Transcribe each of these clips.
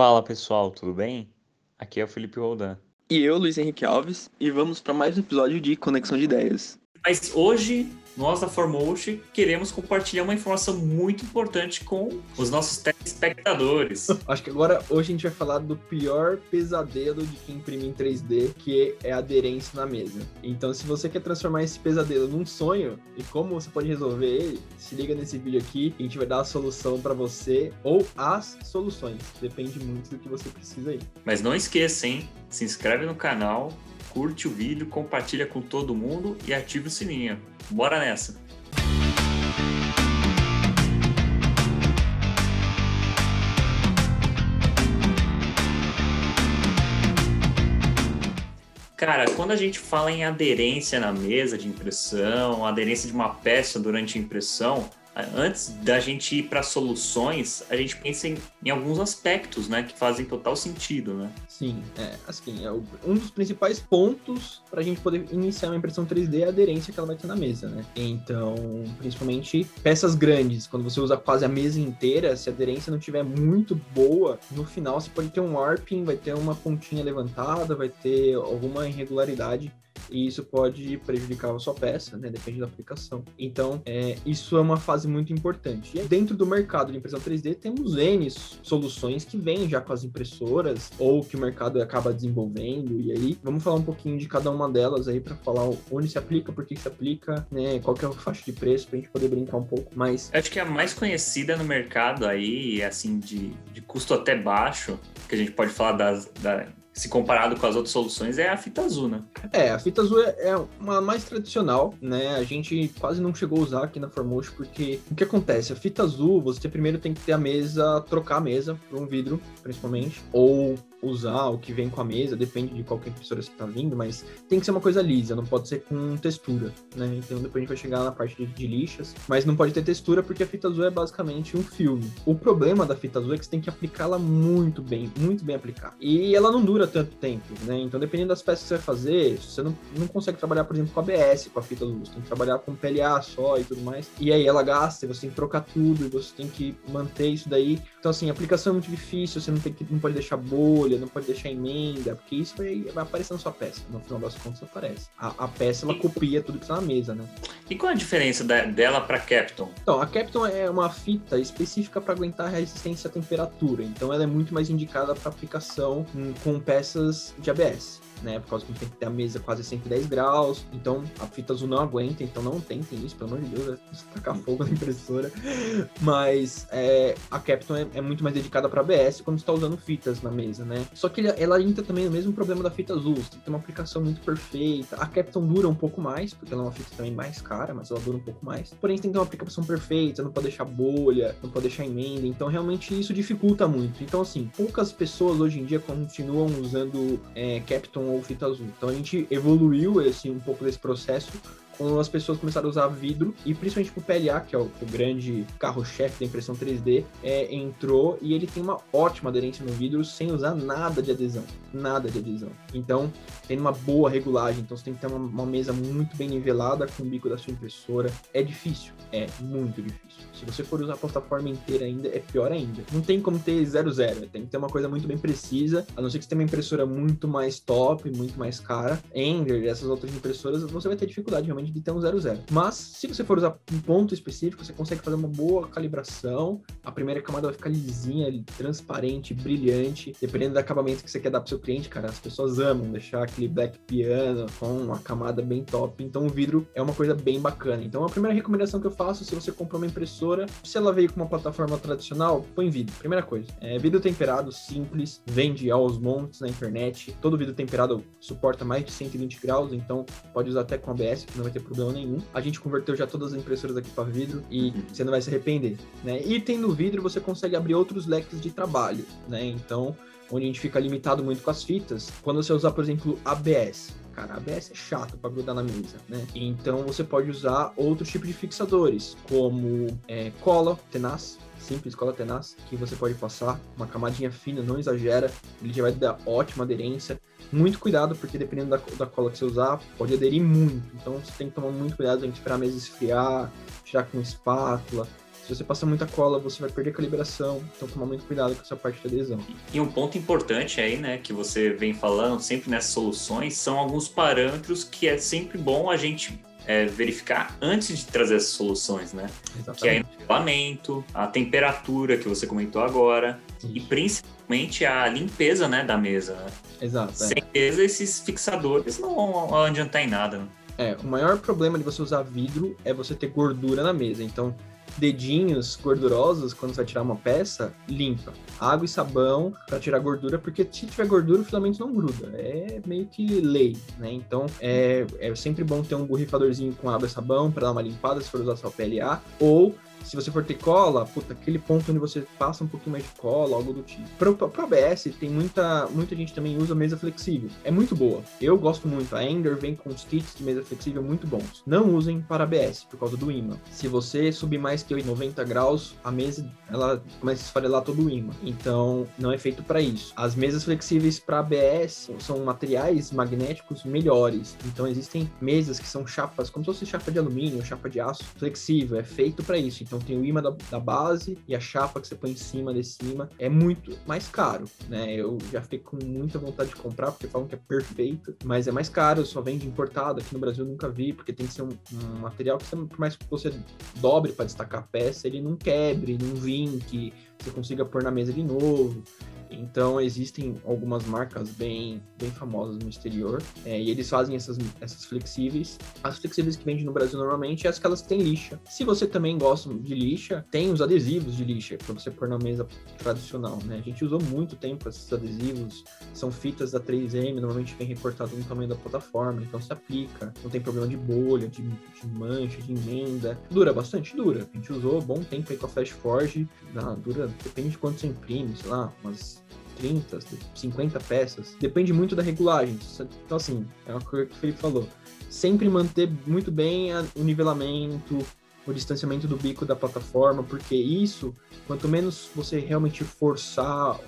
Fala pessoal, tudo bem? Aqui é o Felipe Roldan. E eu, Luiz Henrique Alves, e vamos para mais um episódio de Conexão de Ideias. Mas hoje, nós da Formotion queremos compartilhar uma informação muito importante com os nossos telespectadores. Acho que agora, hoje a gente vai falar do pior pesadelo de quem imprime em 3D, que é a aderência na mesa. Então, se você quer transformar esse pesadelo num sonho, e como você pode resolver ele, se liga nesse vídeo aqui, a gente vai dar a solução para você, ou as soluções. Depende muito do que você precisa aí. Mas não esqueça, hein? Se inscreve no canal, curte o vídeo, compartilha com todo mundo e ativa o sininho. Bora nessa! Cara, quando a gente fala em aderência na mesa de impressão, aderência de uma peça durante a impressão, antes da gente ir para soluções, a gente pensa em, em, alguns aspectos, né, que fazem total sentido, né? Sim, é, assim, é um dos principais pontos para a gente poder iniciar uma impressão 3D é a aderência que ela vai ter na mesa, né? Então, principalmente peças grandes, quando você usa quase a mesa inteira, se a aderência não tiver muito boa, no final você pode ter um warping, vai ter uma pontinha levantada, vai ter alguma irregularidade e isso pode prejudicar a sua peça, né? Depende da aplicação. Então, é, isso é uma fase muito importante. E dentro do mercado de impressão 3D, temos N soluções que vêm já com as impressoras ou que o mercado acaba desenvolvendo. E aí, vamos falar um pouquinho de cada uma delas aí para falar onde se aplica, por que se aplica, né? Qual que é a faixa de preço pra gente poder brincar um pouco mais. Acho que a mais conhecida no mercado aí, assim, de, de custo até baixo, que a gente pode falar das, da, se comparado com as outras soluções, é a fita azul, né? É, a fita azul é, é uma mais tradicional, né? A gente quase não chegou a usar aqui na Formotion, porque o que acontece? A fita azul, você primeiro tem que ter a mesa, trocar a mesa por um vidro, principalmente, ou usar o que vem com a mesa, depende de qual impressora você está vindo, mas tem que ser uma coisa lisa, não pode ser com textura, né? Então depois a gente vai chegar na parte de, de lixas, mas não pode ter textura porque a fita azul é basicamente um filme. O problema da fita azul é que você tem que aplicá-la muito bem, muito bem aplicada. E ela não dura tanto tempo, né? Então dependendo das peças que você vai fazer, você não, não consegue trabalhar, por exemplo, com ABS, com a fita você tem que trabalhar com PLA só e tudo mais. E aí ela gasta, você tem que trocar tudo, e você tem que manter isso daí. Então assim, a aplicação é muito difícil, você não, tem que, não pode deixar bolha, não pode deixar emenda, porque isso vai, vai aparecer na sua peça. No final das contas, aparece. A, a peça, ela copia tudo que está na mesa, né? E qual a diferença da, dela para Capton? Então, a Capton é uma fita específica para aguentar a resistência à temperatura. Então, ela é muito mais indicada para aplicação com peças de ABS né? Por causa que tem que ter a mesa quase 110 graus. Então a fita azul não aguenta, então não tentem isso, pelo amor de Deus, é tacar fogo na impressora. Mas é, a Capton é, é, muito mais dedicada para ABS quando está usando fitas na mesa, né? Só que ela entra também no mesmo problema da fita azul, você tem que ter uma aplicação muito perfeita. A Capton dura um pouco mais, porque ela é uma fita também mais cara, mas ela dura um pouco mais. Porém, você tem que ter uma aplicação perfeita, não pode deixar bolha, não pode deixar emenda. Então, realmente, isso dificulta muito. Então, assim, poucas pessoas hoje em dia continuam usando é, Capton ou fita azul. Então a gente evoluiu esse, um pouco desse processo as pessoas começaram a usar vidro, e principalmente o PLA, que é o, o grande carro-chefe da impressão 3D, é, entrou e ele tem uma ótima aderência no vidro sem usar nada de adesão. Nada de adesão. Então, tem uma boa regulagem. Então, você tem que ter uma, uma mesa muito bem nivelada com o bico da sua impressora. É difícil. É muito difícil. Se você for usar a plataforma inteira ainda, é pior ainda. Não tem como ter 00. Tem que ter uma coisa muito bem precisa. A não ser que você tenha uma impressora muito mais top, muito mais cara. Ender, essas outras impressoras, você vai ter dificuldade realmente de ter um 00. Mas, se você for usar um ponto específico, você consegue fazer uma boa calibração. A primeira camada vai ficar lisinha, transparente, brilhante. Dependendo do acabamento que você quer dar pro seu cliente, cara, as pessoas amam deixar aquele black piano com uma camada bem top. Então, o vidro é uma coisa bem bacana. Então, a primeira recomendação que eu faço, se você comprou uma impressora, se ela veio com uma plataforma tradicional, põe vidro. Primeira coisa. É, vidro temperado, simples, vende aos montes na internet. Todo vidro temperado suporta mais de 120 graus, então pode usar até com ABS, que não vai ter ter problema nenhum. A gente converteu já todas as impressoras aqui para vidro e você não vai se arrepender, né? E tendo vidro, você consegue abrir outros leques de trabalho, né? Então, onde a gente fica limitado muito com as fitas, quando você usar, por exemplo, ABS, cara, ABS é chato para grudar na mesa, né? Então você pode usar outros tipos de fixadores, como é, cola tenaz, simples, cola tenaz, que você pode passar uma camadinha fina, não exagera, ele já vai dar ótima aderência. Muito cuidado, porque dependendo da, da cola que você usar, pode aderir muito. Então você tem que tomar muito cuidado, tem que esperar a mesa esfriar, tirar com espátula. Se você passar muita cola, você vai perder calibração. Então, tomar muito cuidado com essa parte da adesão. E um ponto importante aí, né, que você vem falando sempre nessas soluções, são alguns parâmetros que é sempre bom a gente é, verificar antes de trazer essas soluções, né? Exatamente. Que é o nivelamento, a temperatura que você comentou agora Isso. e principalmente a limpeza, né, da mesa. Né? Exato. É. Sem é. esses fixadores não vão adiantar em nada. Né? É, o maior problema de você usar vidro é você ter gordura na mesa. Então, dedinhos gordurosos, quando você vai tirar uma peça, limpa. Água e sabão para tirar gordura, porque se tiver gordura, o filamento não gruda. É meio que lei, né? Então, é, é sempre bom ter um borrifadorzinho com água e sabão para dar uma limpada, se for usar só PLA, ou se você for ter cola, puta, aquele ponto onde você passa um pouquinho mais de cola, algo do tipo. Para o ABS, tem muita, muita gente também usa mesa flexível. É muito boa. Eu gosto muito. A Ender vem com os kits de mesa flexível muito bons. Não usem para ABS, por causa do imã. Se você subir mais que 90 graus, a mesa ela começa a esfarelar todo o imã. Então, não é feito para isso. As mesas flexíveis para ABS são materiais magnéticos melhores. Então, existem mesas que são chapas, como se fosse chapa de alumínio, chapa de aço flexível. É feito para isso. Então tem o imã da, da, base e a chapa que você põe em cima desse imã. É muito mais caro, né? Eu já fiquei com muita vontade de comprar, porque falam que é perfeito, mas é mais caro, só vende importado. Aqui no Brasil nunca vi, porque tem que ser um, um material que, você, por mais que você dobre para destacar a peça, ele não quebre, não vinque, você consiga pôr na mesa de novo. Então existem algumas marcas bem, bem famosas no exterior é, e eles fazem essas, essas flexíveis. As flexíveis que vendem no Brasil normalmente é as que têm lixa. Se você também gosta de lixa, tem os adesivos de lixa para você pôr na mesa tradicional. Né? A gente usou muito tempo esses adesivos, são fitas da 3M, normalmente vem recortado no tamanho da plataforma, então se aplica, não tem problema de bolha, de, de mancha, de emenda. Dura bastante? Dura. A gente usou bom tempo aí com a Flash Forge, dura, depende de quanto você imprime, sei lá, umas 30, 50 peças. Depende muito da regulagem. Então, assim, é uma coisa que o Felipe falou. Sempre manter muito bem o nivelamento, o distanciamento do bico da plataforma, porque isso, quanto menos você realmente forçar a,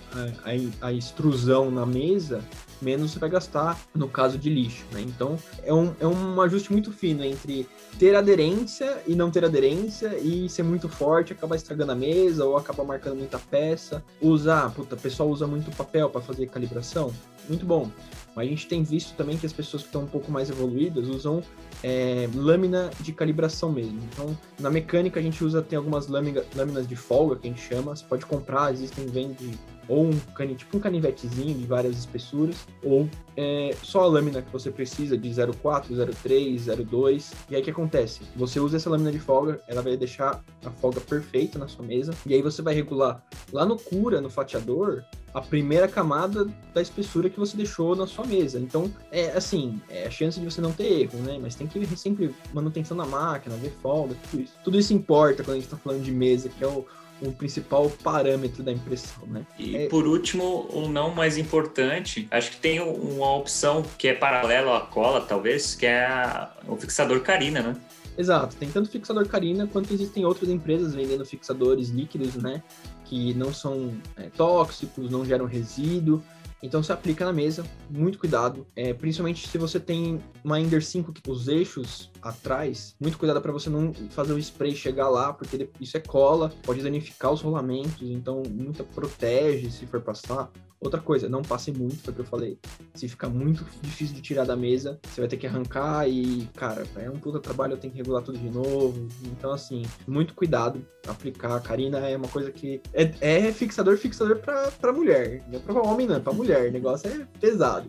a, a extrusão na mesa, menos você vai gastar no caso de lixo, né? Então, é um, é um ajuste muito fino entre ter aderência e não ter aderência e ser muito forte, acabar estragando a mesa ou acabar marcando muita peça. Usar, puta, o pessoal usa muito papel para fazer calibração, muito bom. Mas a gente tem visto também que as pessoas que estão um pouco mais evoluídas usam é, lâmina de calibração mesmo. Então, na mecânica a gente usa, tem algumas lâmina, lâminas de folga que a gente chama, você pode comprar, existem, vende ou um tipo um canivetezinho de várias espessuras, ou é, só a lâmina que você precisa de 0,4, 0,3, 0,2. E aí o que acontece? Você usa essa lâmina de folga, ela vai deixar a folga perfeita na sua mesa, e aí você vai regular lá no cura, no fatiador, a primeira camada da espessura que você deixou na sua mesa. Então, é assim, é a chance de você não ter erro, né? Mas tem que ver sempre manutenção da máquina, ver folga, tudo isso. Tudo isso importa quando a gente está falando de mesa, que é o, o principal parâmetro da impressão, né? E é... por último, o não mais importante, acho que tem uma opção que é paralela à cola, talvez, que é a, o fixador carina, né? Exato, tem tanto fixador carina quanto existem outras empresas vendendo fixadores líquidos, né? Que não são é, tóxicos, não geram resíduo. Então você aplica na mesa, muito cuidado, é, principalmente se você tem uma Ender 5 que os eixos atrás, muito cuidado para você não fazer o spray chegar lá, porque isso é cola, pode danificar os rolamentos, então muita protege se for passar. Outra coisa, não passe muito, foi o que eu falei. Se ficar muito difícil de tirar da mesa, você vai ter que arrancar e, cara, é um puta trabalho, eu tenho que regular tudo de novo. Então, assim, muito cuidado aplicar. A Karina é uma coisa que é, é fixador, fixador pra, pra mulher. Não é pra homem, não, é pra mulher. O negócio é pesado.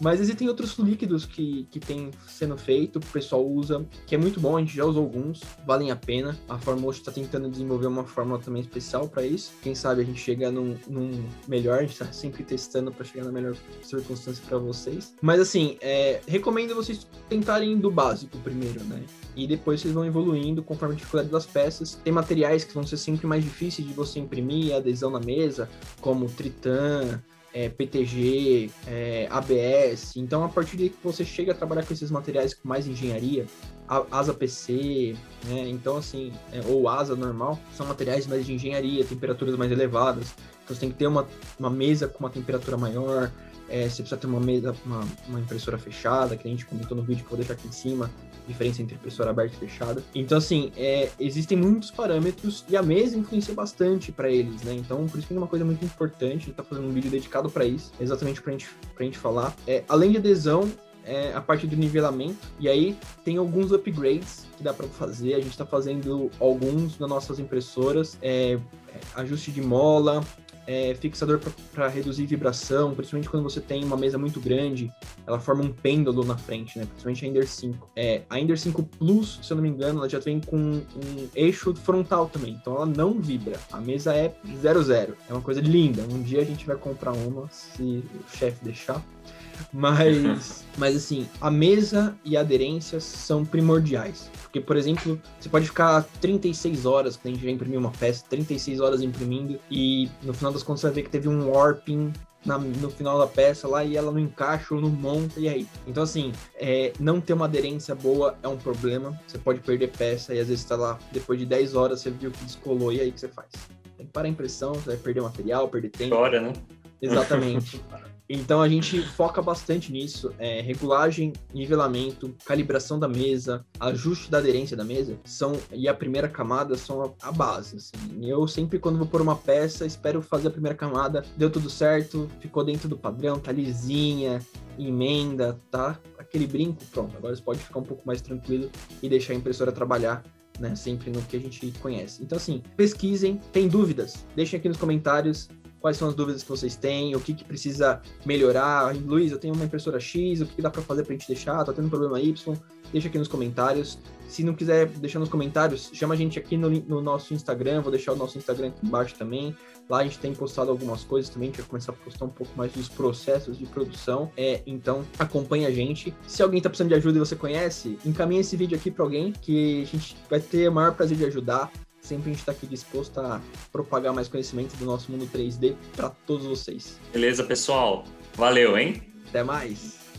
Mas existem outros líquidos que, que tem sendo feito, o pessoal usa, que é muito bom, a gente já usou alguns, valem a pena. A Fórmula está tentando desenvolver uma fórmula também especial para isso. Quem sabe a gente chega num, num melhor, a gente está sempre testando para chegar na melhor circunstância para vocês. Mas assim, é, recomendo vocês tentarem do básico primeiro, né? E depois vocês vão evoluindo conforme a dificuldade das peças. Tem materiais que vão ser sempre mais difíceis de você imprimir, adesão na mesa, como Tritan, é, PTG, é, ABS. Então, a partir de que você chega a trabalhar com esses materiais com mais engenharia, asa PC, né? Então, assim, é, ou asa normal, são materiais mais de engenharia, temperaturas mais elevadas. Então, você tem que ter uma, uma mesa com uma temperatura maior, é, você precisa ter uma mesa, uma, uma, impressora fechada, que a gente comentou no vídeo que eu vou deixar aqui em cima, diferença entre impressora aberta e fechada. Então, assim, é, existem muitos parâmetros e a mesa influencia bastante para eles, né? Então, por isso que é uma coisa muito importante, a gente tá fazendo um vídeo dedicado para isso, exatamente pra gente, pra gente falar. É, além de adesão, é, a parte do nivelamento. E aí tem alguns upgrades que dá para fazer. A gente está fazendo alguns nas nossas impressoras. É, é ajuste de mola, é, fixador para reduzir vibração, principalmente quando você tem uma mesa muito grande, ela forma um pêndulo na frente, né? Principalmente a Ender 5. É, a Ender 5 Plus, se eu não me engano, ela já vem com um eixo frontal também, então ela não vibra. A mesa é 00. É uma coisa linda. Um dia a gente vai comprar uma, se o chefe deixar. Mas, mas assim, a mesa e a aderência são primordiais. Porque, por exemplo, você pode ficar 36 horas, quando a gente já imprimiu uma peça, 36 horas imprimindo, e no final das contas você vai ver que teve um warping na, no final da peça lá e ela não encaixa ou não monta, e aí? Então, assim, é, não ter uma aderência boa é um problema. Você pode perder peça e às vezes está lá, depois de 10 horas, você viu que descolou, e aí o que você faz? Tem que parar a impressão, você vai perder material, perder tempo. Chora, né? Exatamente. Então a gente foca bastante nisso, é, regulagem, nivelamento, calibração da mesa, ajuste da aderência da mesa são e a primeira camada são a, a base. Assim. Eu sempre quando vou pôr uma peça espero fazer a primeira camada, deu tudo certo, ficou dentro do padrão, tá lisinha, emenda, tá? Aquele brinco, pronto. Agora você pode ficar um pouco mais tranquilo e deixar a impressora trabalhar né, sempre no que a gente conhece. Então, assim, pesquisem, tem dúvidas? Deixem aqui nos comentários quais são as dúvidas que vocês têm, o que, que precisa melhorar. Luiz, eu tenho uma impressora X, o que, que dá para fazer para a gente deixar? Tá tendo um problema Y? Deixa aqui nos comentários. Se não quiser deixar nos comentários, chama a gente aqui no, no, nosso Instagram, vou deixar o nosso Instagram aqui embaixo também. Lá a gente tem postado algumas coisas também, a gente vai começar a postar um pouco mais dos processos de produção. É, então acompanha a gente. Se alguém está precisando de ajuda e você conhece, encaminha esse vídeo aqui para alguém que a gente vai ter o maior prazer de ajudar. Sempre a gente está aqui disposto a propagar mais conhecimento do nosso mundo 3D para todos vocês. Beleza, pessoal. Valeu, hein? Até mais.